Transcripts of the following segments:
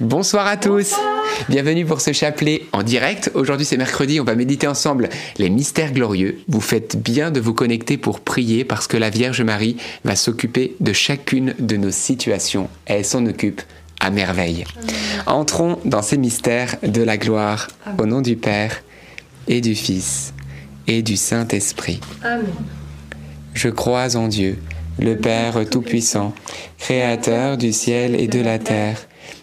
Bonsoir à tous. Bienvenue pour ce chapelet en direct. Aujourd'hui c'est mercredi, on va méditer ensemble les mystères glorieux. Vous faites bien de vous connecter pour prier parce que la Vierge Marie va s'occuper de chacune de nos situations. Elle s'en occupe à merveille. Entrons dans ces mystères de la gloire au nom du Père et du Fils et du Saint-Esprit. Amen. Je crois en Dieu, le Père Tout-Puissant, Créateur du ciel et de la terre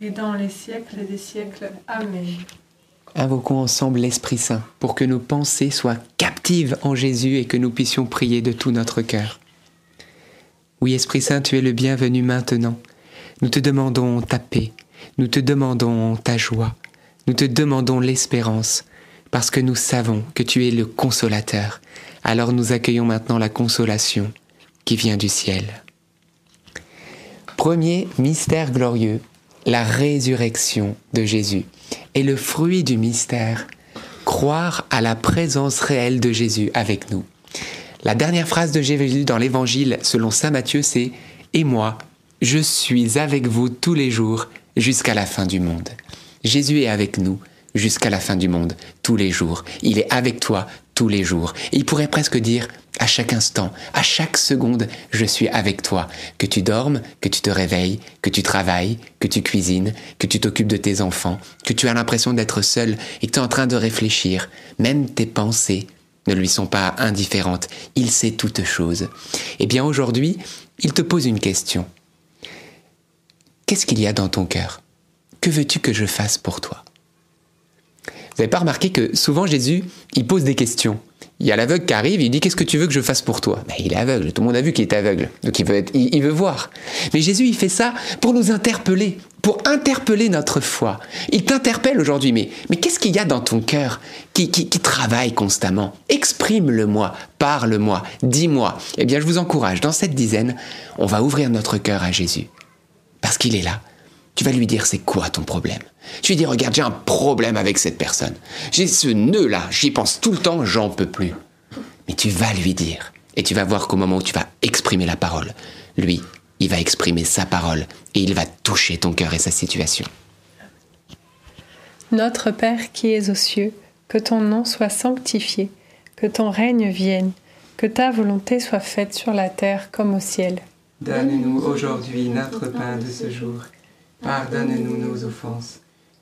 et dans les siècles des siècles. Amen. Invoquons ensemble l'Esprit Saint pour que nos pensées soient captives en Jésus et que nous puissions prier de tout notre cœur. Oui, Esprit Saint, tu es le bienvenu maintenant. Nous te demandons ta paix, nous te demandons ta joie, nous te demandons l'espérance, parce que nous savons que tu es le consolateur. Alors nous accueillons maintenant la consolation qui vient du ciel. Premier mystère glorieux, la résurrection de Jésus. Et le fruit du mystère, croire à la présence réelle de Jésus avec nous. La dernière phrase de Jésus dans l'évangile selon Saint Matthieu, c'est ⁇ Et moi, je suis avec vous tous les jours jusqu'à la fin du monde. Jésus est avec nous jusqu'à la fin du monde, tous les jours. Il est avec toi tous les jours. Il pourrait presque dire à chaque instant, à chaque seconde, je suis avec toi. Que tu dormes, que tu te réveilles, que tu travailles, que tu cuisines, que tu t'occupes de tes enfants, que tu as l'impression d'être seul et que tu es en train de réfléchir. Même tes pensées ne lui sont pas indifférentes. Il sait toutes choses. Eh bien aujourd'hui, il te pose une question. Qu'est-ce qu'il y a dans ton cœur? Que veux-tu que je fasse pour toi? Vous n'avez pas remarqué que souvent Jésus, il pose des questions. Il y a l'aveugle qui arrive, il dit Qu'est-ce que tu veux que je fasse pour toi? Ben, Il est aveugle, tout le monde a vu qu'il est aveugle, donc il veut, il, veut voir. Mais Jésus, il fait ça pour nous interpeller, pour interpeller notre foi. Il t'interpelle aujourd'hui, mais, mais qu'est-ce qu'il y a dans ton cœur qui, qui, qui travaille constamment? Exprime-le-moi, parle-moi, dis-moi. Eh bien, je vous encourage, dans cette dizaine, on va ouvrir notre cœur à Jésus, parce qu'il est là. Tu vas lui dire c'est quoi ton problème? Tu lui dis regarde j'ai un problème avec cette personne. J'ai ce nœud là, j'y pense tout le temps, j'en peux plus. Mais tu vas lui dire et tu vas voir qu'au moment où tu vas exprimer la parole, lui, il va exprimer sa parole et il va toucher ton cœur et sa situation. Notre Père qui es aux cieux, que ton nom soit sanctifié, que ton règne vienne, que ta volonté soit faite sur la terre comme au ciel. Donne-nous aujourd'hui notre pain de ce jour. Pardonne-nous nos offenses,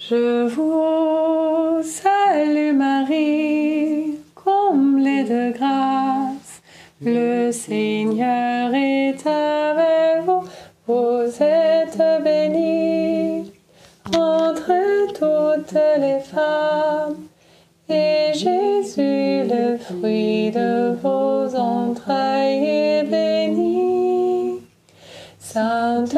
Je vous salue Marie, comblée de grâce, le Seigneur est avec vous, vous êtes bénie entre toutes les femmes, et Jésus, le fruit de vos entrailles, est béni. Sainte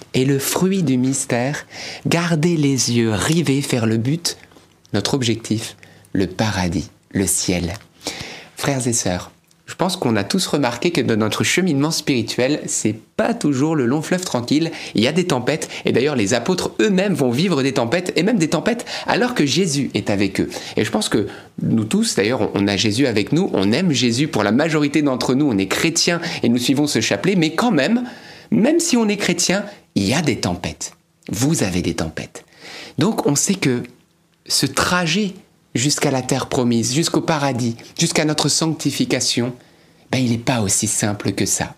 Et le fruit du mystère, garder les yeux rivés vers le but, notre objectif, le paradis, le ciel. Frères et sœurs, je pense qu'on a tous remarqué que dans notre cheminement spirituel, c'est pas toujours le long fleuve tranquille. Il y a des tempêtes, et d'ailleurs les apôtres eux-mêmes vont vivre des tempêtes, et même des tempêtes alors que Jésus est avec eux. Et je pense que nous tous, d'ailleurs, on a Jésus avec nous, on aime Jésus pour la majorité d'entre nous, on est chrétiens et nous suivons ce chapelet, mais quand même, même si on est chrétien, il y a des tempêtes. Vous avez des tempêtes. Donc on sait que ce trajet jusqu'à la terre promise, jusqu'au paradis, jusqu'à notre sanctification, ben, il n'est pas aussi simple que ça.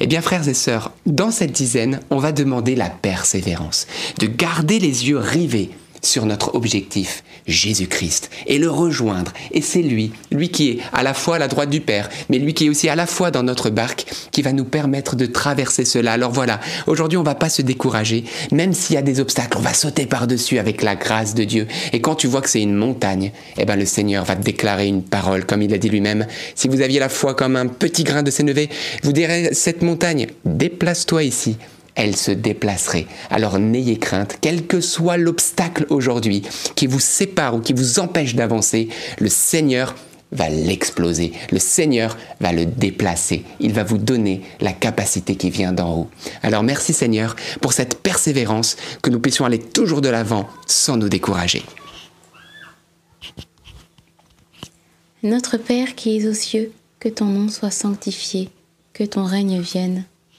Eh bien, frères et sœurs, dans cette dizaine, on va demander la persévérance, de garder les yeux rivés sur notre objectif, Jésus-Christ, et le rejoindre. Et c'est lui, lui qui est à la fois à la droite du Père, mais lui qui est aussi à la fois dans notre barque, qui va nous permettre de traverser cela. Alors voilà, aujourd'hui on va pas se décourager, même s'il y a des obstacles, on va sauter par-dessus avec la grâce de Dieu. Et quand tu vois que c'est une montagne, eh ben le Seigneur va te déclarer une parole, comme il a dit lui-même. Si vous aviez la foi comme un petit grain de sénévé, vous direz cette montagne, déplace-toi ici elle se déplacerait. Alors n'ayez crainte, quel que soit l'obstacle aujourd'hui qui vous sépare ou qui vous empêche d'avancer, le Seigneur va l'exploser. Le Seigneur va le déplacer. Il va vous donner la capacité qui vient d'en haut. Alors merci Seigneur pour cette persévérance, que nous puissions aller toujours de l'avant sans nous décourager. Notre Père qui es aux cieux, que ton nom soit sanctifié, que ton règne vienne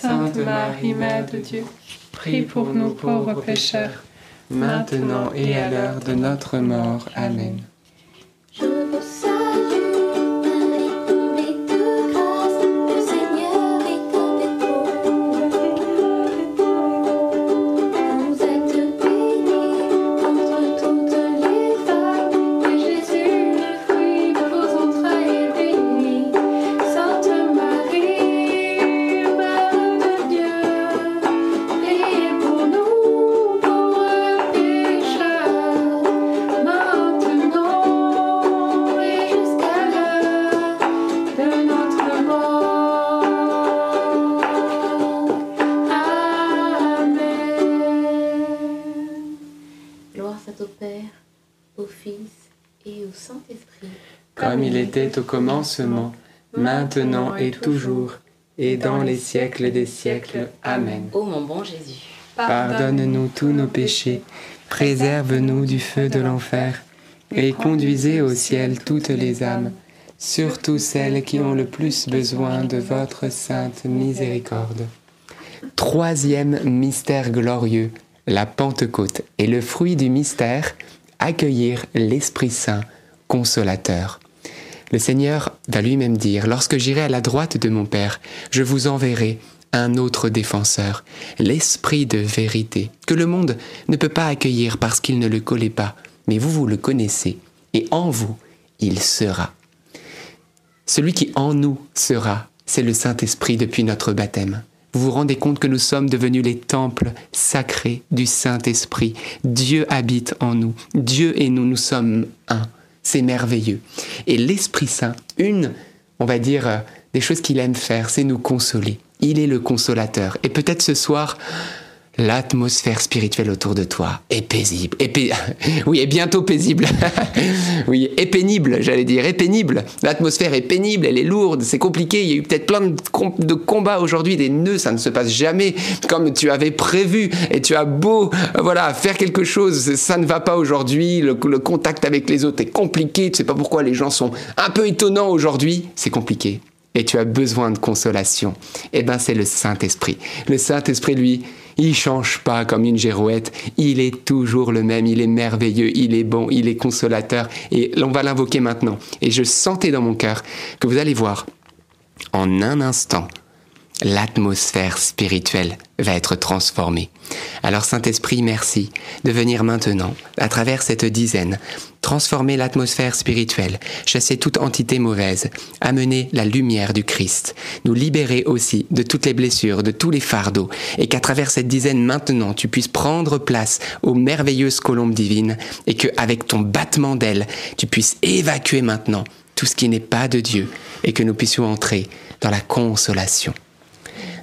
Sainte Marie, Mère de Dieu, prie pour nous pauvres pécheurs, maintenant et à l'heure de notre mort. Amen. Était au commencement, maintenant et toujours, et dans les siècles des siècles. Amen. Ô mon bon Jésus, pardonne-nous tous nos péchés, préserve-nous du feu de l'enfer, et conduisez au ciel toutes les âmes, surtout celles qui ont le plus besoin de votre sainte miséricorde. Troisième mystère glorieux, la Pentecôte, et le fruit du mystère, accueillir l'Esprit Saint, consolateur. Le Seigneur va lui-même dire, Lorsque j'irai à la droite de mon Père, je vous enverrai un autre défenseur, l'Esprit de vérité, que le monde ne peut pas accueillir parce qu'il ne le connaît pas, mais vous, vous le connaissez, et en vous, il sera. Celui qui en nous sera, c'est le Saint-Esprit depuis notre baptême. Vous vous rendez compte que nous sommes devenus les temples sacrés du Saint-Esprit. Dieu habite en nous. Dieu et nous, nous sommes un. C'est merveilleux. Et l'Esprit Saint, une, on va dire, euh, des choses qu'il aime faire, c'est nous consoler. Il est le consolateur. Et peut-être ce soir, l'atmosphère spirituelle autour de toi est paisible. Et oui, est bientôt paisible. oui, est pénible, j'allais dire, est pénible. L'atmosphère est pénible, elle est lourde, c'est compliqué. Il y a eu peut-être plein de, combats aujourd'hui, des nœuds, ça ne se passe jamais comme tu avais prévu. Et tu as beau, voilà, faire quelque chose, ça ne va pas aujourd'hui. Le, contact avec les autres est compliqué. Tu sais pas pourquoi les gens sont un peu étonnants aujourd'hui. C'est compliqué et tu as besoin de consolation, eh ben c'est le Saint-Esprit. Le Saint-Esprit, lui, il change pas comme une girouette, il est toujours le même, il est merveilleux, il est bon, il est consolateur, et on va l'invoquer maintenant. Et je sentais dans mon cœur que vous allez voir, en un instant, l'atmosphère spirituelle va être transformée. Alors Saint-Esprit, merci de venir maintenant, à travers cette dizaine, transformer l'atmosphère spirituelle, chasser toute entité mauvaise, amener la lumière du Christ, nous libérer aussi de toutes les blessures, de tous les fardeaux, et qu'à travers cette dizaine maintenant, tu puisses prendre place aux merveilleuses colombes divines, et que avec ton battement d'ailes, tu puisses évacuer maintenant tout ce qui n'est pas de Dieu, et que nous puissions entrer dans la consolation.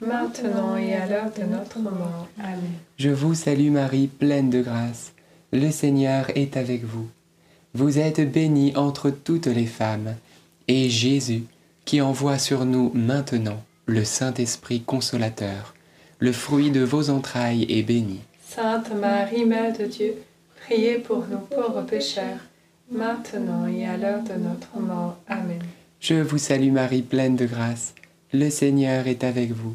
maintenant et à l'heure de notre mort. Amen. Je vous salue Marie, pleine de grâce. Le Seigneur est avec vous. Vous êtes bénie entre toutes les femmes, et Jésus, qui envoie sur nous maintenant le Saint-Esprit consolateur, le fruit de vos entrailles est béni. Sainte Marie, Mère de Dieu, priez pour nous pauvres pécheurs, maintenant et à l'heure de notre mort. Amen. Je vous salue Marie, pleine de grâce. Le Seigneur est avec vous.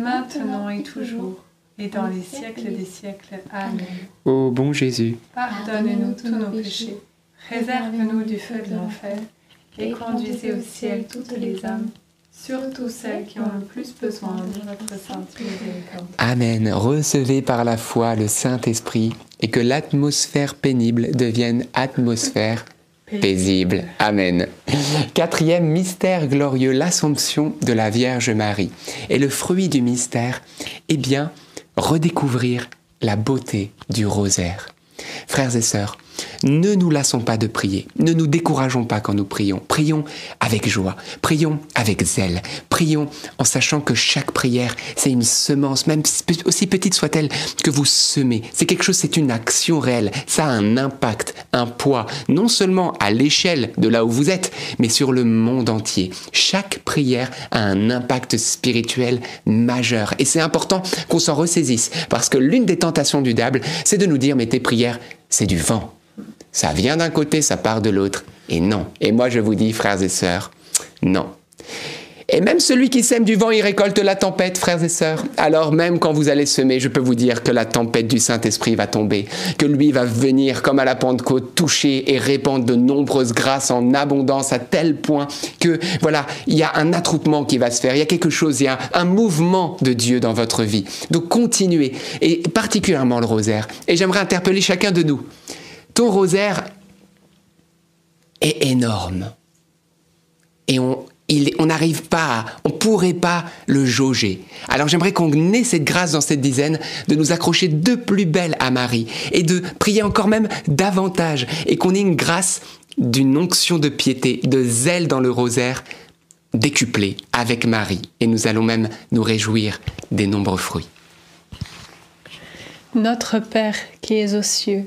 maintenant et toujours, et dans les siècles des siècles. Amen. Ô bon Jésus, Pardonnez-nous tous nos péchés, réserve-nous du feu de l'enfer, et conduisez au ciel toutes les âmes, surtout celles qui ont le plus besoin de votre sainte miséricorde. Amen. Recevez par la foi le Saint-Esprit, et que l'atmosphère pénible devienne atmosphère paisible. Amen. Quatrième mystère glorieux, l'Assomption de la Vierge Marie. Et le fruit du mystère, eh bien, redécouvrir la beauté du rosaire. Frères et sœurs, ne nous lassons pas de prier, ne nous décourageons pas quand nous prions. Prions avec joie, prions avec zèle, prions en sachant que chaque prière, c'est une semence, même aussi petite soit-elle, que vous semez. C'est quelque chose, c'est une action réelle. Ça a un impact, un poids, non seulement à l'échelle de là où vous êtes, mais sur le monde entier. Chaque prière a un impact spirituel majeur. Et c'est important qu'on s'en ressaisisse, parce que l'une des tentations du diable, c'est de nous dire, mais tes prières, c'est du vent. Ça vient d'un côté, ça part de l'autre. Et non. Et moi, je vous dis, frères et sœurs, non. Et même celui qui sème du vent, il récolte la tempête, frères et sœurs. Alors même quand vous allez semer, je peux vous dire que la tempête du Saint-Esprit va tomber, que lui va venir comme à la Pentecôte toucher et répandre de nombreuses grâces en abondance à tel point que voilà, il y a un attroupement qui va se faire, il y a quelque chose, il y a un mouvement de Dieu dans votre vie. Donc continuez, et particulièrement le rosaire. Et j'aimerais interpeller chacun de nous. Ton rosaire est énorme. Et on, n'arrive pas, on pourrait pas le jauger. Alors j'aimerais qu'on ait cette grâce dans cette dizaine de nous accrocher de plus belle à Marie et de prier encore même davantage et qu'on ait une grâce d'une onction de piété, de zèle dans le rosaire décuplé avec Marie. Et nous allons même nous réjouir des nombreux fruits. Notre Père qui es aux cieux,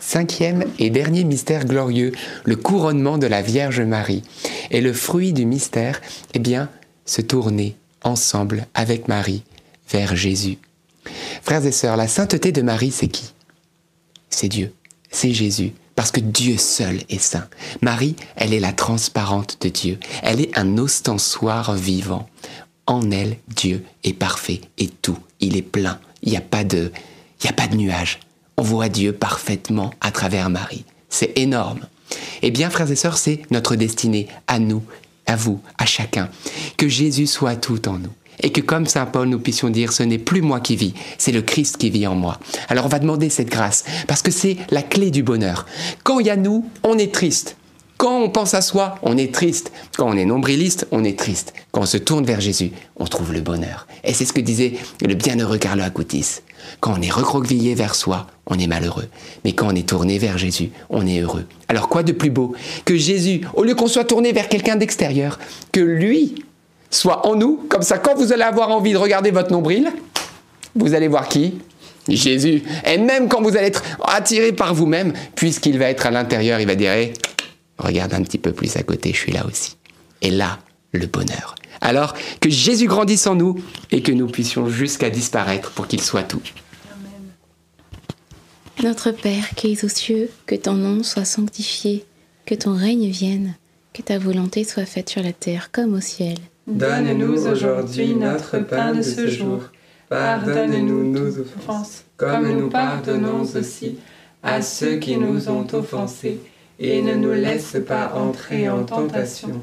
Cinquième et dernier mystère glorieux, le couronnement de la Vierge Marie. Et le fruit du mystère, eh bien, se tourner ensemble avec Marie vers Jésus. Frères et sœurs, la sainteté de Marie, c'est qui? C'est Dieu, c'est Jésus parce que Dieu seul est saint. Marie, elle est la transparente de Dieu. Elle est un ostensoir vivant. En elle, Dieu est parfait et tout. Il est plein. Il n'y a pas de, il n'y a pas de nuages. On voit Dieu parfaitement à travers Marie. C'est énorme. Eh bien, frères et sœurs, c'est notre destinée à nous, à vous, à chacun. Que Jésus soit tout en nous. Et que comme Saint Paul, nous puissions dire, ce n'est plus moi qui vis, c'est le Christ qui vit en moi. Alors on va demander cette grâce, parce que c'est la clé du bonheur. Quand il y a nous, on est triste. Quand on pense à soi, on est triste. Quand on est nombriliste, on est triste. Quand on se tourne vers Jésus, on trouve le bonheur. Et c'est ce que disait le bienheureux Carlo Acutis. Quand on est recroquevillé vers soi, on est malheureux. Mais quand on est tourné vers Jésus, on est heureux. Alors quoi de plus beau que Jésus, au lieu qu'on soit tourné vers quelqu'un d'extérieur, que lui soit en nous, comme ça quand vous allez avoir envie de regarder votre nombril, vous allez voir qui? Jésus. Et même quand vous allez être attiré par vous-même, puisqu'il va être à l'intérieur, il va dire hey, regarde un petit peu plus à côté, je suis là aussi. Et là, le bonheur. Alors que Jésus grandisse en nous et que nous puissions jusqu'à disparaître pour qu'il soit tout. Notre Père qui es aux cieux, que ton nom soit sanctifié, que ton règne vienne, que ta volonté soit faite sur la terre comme au ciel. Donne-nous aujourd'hui notre pain de ce jour. Pardonne-nous nos offenses, comme nous pardonnons aussi à ceux qui nous ont offensés. Et ne nous laisse pas entrer en tentation,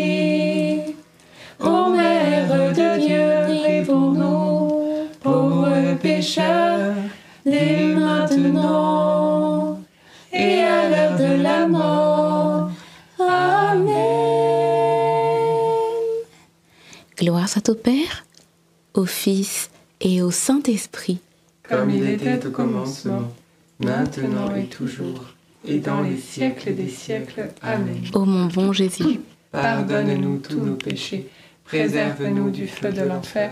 dès maintenant et à l'heure de la mort. Amen. Gloire soit au Père, au Fils et au Saint-Esprit. Comme il était au commencement, maintenant et toujours, et dans les siècles des siècles. Amen. Ô mon bon Jésus, Pardonne-nous tous nos péchés, préserve-nous du feu de l'enfer,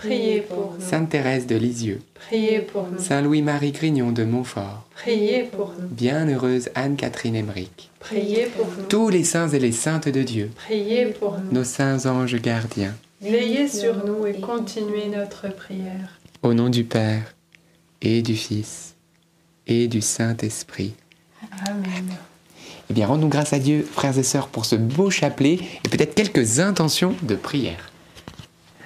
Priez pour nous. Sainte Thérèse de Lisieux, Priez pour nous. Saint Louis-Marie Grignon de Montfort, Priez pour nous. Bienheureuse Anne-Catherine Emmerich, Priez pour nous. tous les saints et les saintes de Dieu, Priez pour nous. nos saints anges gardiens, Veillez sur nous et continuez notre prière. au nom du Père et du Fils et du Saint-Esprit. Amen. Eh bien, rendons grâce à Dieu, frères et sœurs, pour ce beau chapelet et peut-être quelques intentions de prière.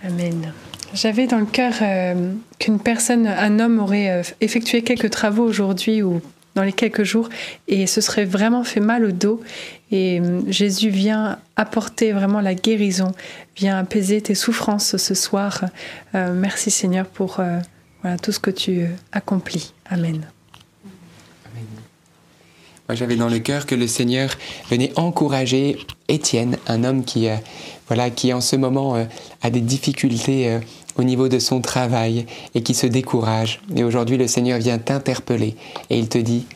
Amen. J'avais dans le cœur euh, qu'une personne, un homme aurait euh, effectué quelques travaux aujourd'hui ou dans les quelques jours et ce serait vraiment fait mal au dos. Et euh, Jésus vient apporter vraiment la guérison, vient apaiser tes souffrances ce soir. Merci Seigneur pour tout ce que tu accomplis. Amen. Moi, j'avais dans le cœur que le Seigneur venait encourager Étienne, un homme qui, voilà, qui en ce moment a des difficultés au niveau de son travail et qui se décourage. Et aujourd'hui, le Seigneur vient t'interpeller et il te dit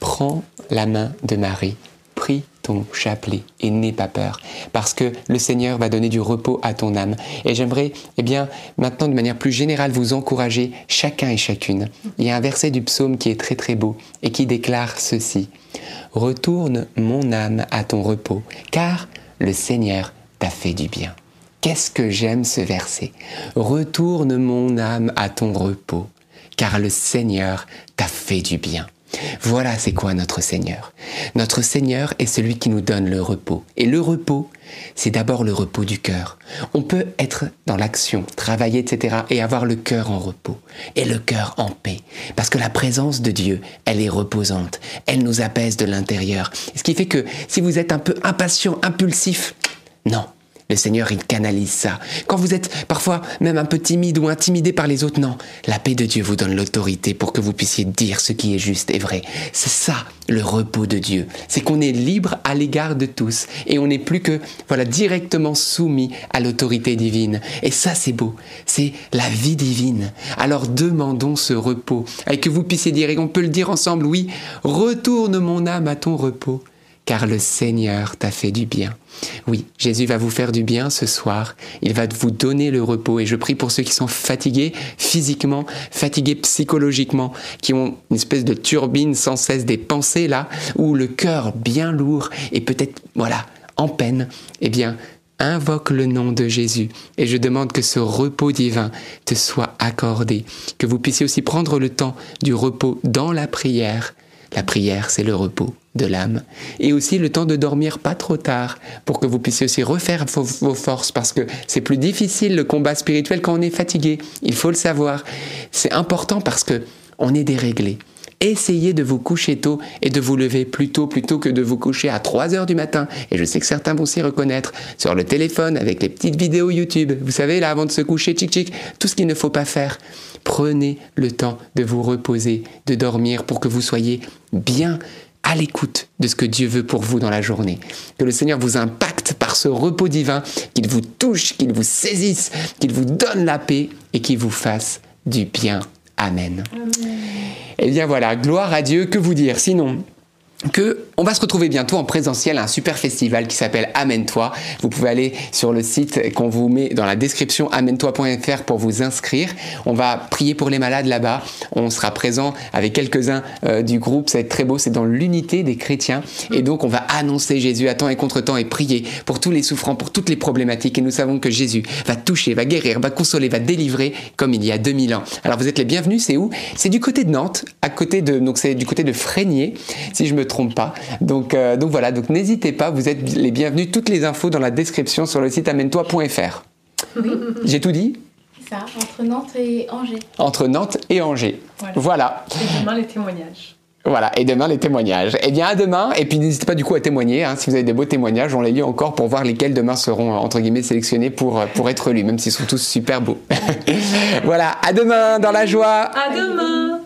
Prends la main de Marie, prie ton chapelet et n'aie pas peur, parce que le Seigneur va donner du repos à ton âme. Et j'aimerais, eh bien, maintenant de manière plus générale, vous encourager chacun et chacune. Il y a un verset du psaume qui est très très beau et qui déclare ceci Retourne mon âme à ton repos, car le Seigneur t'a fait du bien. Qu'est-ce que j'aime ce verset? Retourne mon âme à ton repos, car le Seigneur t'a fait du bien. Voilà c'est quoi notre Seigneur? Notre Seigneur est celui qui nous donne le repos. Et le repos, c'est d'abord le repos du cœur. On peut être dans l'action, travailler, etc. et avoir le cœur en repos et le cœur en paix. Parce que la présence de Dieu, elle est reposante. Elle nous apaise de l'intérieur. Ce qui fait que si vous êtes un peu impatient, impulsif, non, le Seigneur, il canalise ça. Quand vous êtes parfois même un peu timide ou intimidé par les autres, non. La paix de Dieu vous donne l'autorité pour que vous puissiez dire ce qui est juste et vrai. C'est ça, le repos de Dieu. C'est qu'on est libre à l'égard de tous et on n'est plus que, voilà, directement soumis à l'autorité divine. Et ça, c'est beau. C'est la vie divine. Alors demandons ce repos et que vous puissiez dire, et on peut le dire ensemble, oui, retourne mon âme à ton repos car le Seigneur t'a fait du bien. Oui, Jésus va vous faire du bien ce soir. Il va vous donner le repos. Et je prie pour ceux qui sont fatigués physiquement, fatigués psychologiquement, qui ont une espèce de turbine sans cesse des pensées là, ou le cœur bien lourd et peut-être, voilà, en peine. Eh bien, invoque le nom de Jésus et je demande que ce repos divin te soit accordé, que vous puissiez aussi prendre le temps du repos dans la prière. La prière, c'est le repos de l'âme. Et aussi le temps de dormir pas trop tard pour que vous puissiez aussi refaire vos, forces parce que c'est plus difficile le combat spirituel quand on est fatigué. Il faut le savoir. C'est important parce que on est déréglé. Essayez de vous coucher tôt et de vous lever plus tôt plutôt que de vous coucher à 3 heures du matin. Et je sais que certains vont s'y reconnaître sur le téléphone avec les petites vidéos YouTube. Vous savez, là, avant de se coucher, tchic tchic, tout ce qu'il ne faut pas faire. Prenez le temps de vous reposer, de dormir pour que vous soyez bien à l'écoute de ce que Dieu veut pour vous dans la journée. Que le Seigneur vous impacte par ce repos divin, qu'il vous touche, qu'il vous saisisse, qu'il vous donne la paix et qu'il vous fasse du bien. Amen. Amen. Eh bien voilà, gloire à Dieu, que vous dire? Sinon, que on va se retrouver bientôt en présentiel à un super festival qui s'appelle Amène-toi. Vous pouvez aller sur le site qu'on vous met dans la description amène-toi.fr pour vous inscrire. On va prier pour les malades là-bas. On sera présent avec quelques-uns euh, du groupe. Ça va être très beau. C'est dans l'unité des chrétiens. Et donc on va annoncer Jésus à temps et contre temps et prier pour tous les souffrants, pour toutes les problématiques. Et nous savons que Jésus va toucher, va guérir, va consoler, va délivrer comme il y a 2000 ans. Alors vous êtes les bienvenus. C'est où? C'est du côté de Nantes, à côté de donc c'est du côté de Frénier, si je me trompe pas. Donc, euh, donc voilà, donc n'hésitez pas, vous êtes les bienvenus. Toutes les infos dans la description sur le site amène-toi.fr. Oui. J'ai tout dit ça, entre Nantes et Angers. Entre Nantes et Angers. Voilà. Et demain les témoignages. Voilà, et demain les témoignages. Eh bien à demain, et puis n'hésitez pas du coup à témoigner, hein, si vous avez des beaux témoignages, on les lit encore pour voir lesquels demain seront entre guillemets sélectionnés pour, pour être lus, même s'ils sont tous super beaux. voilà, à demain dans la joie. À demain.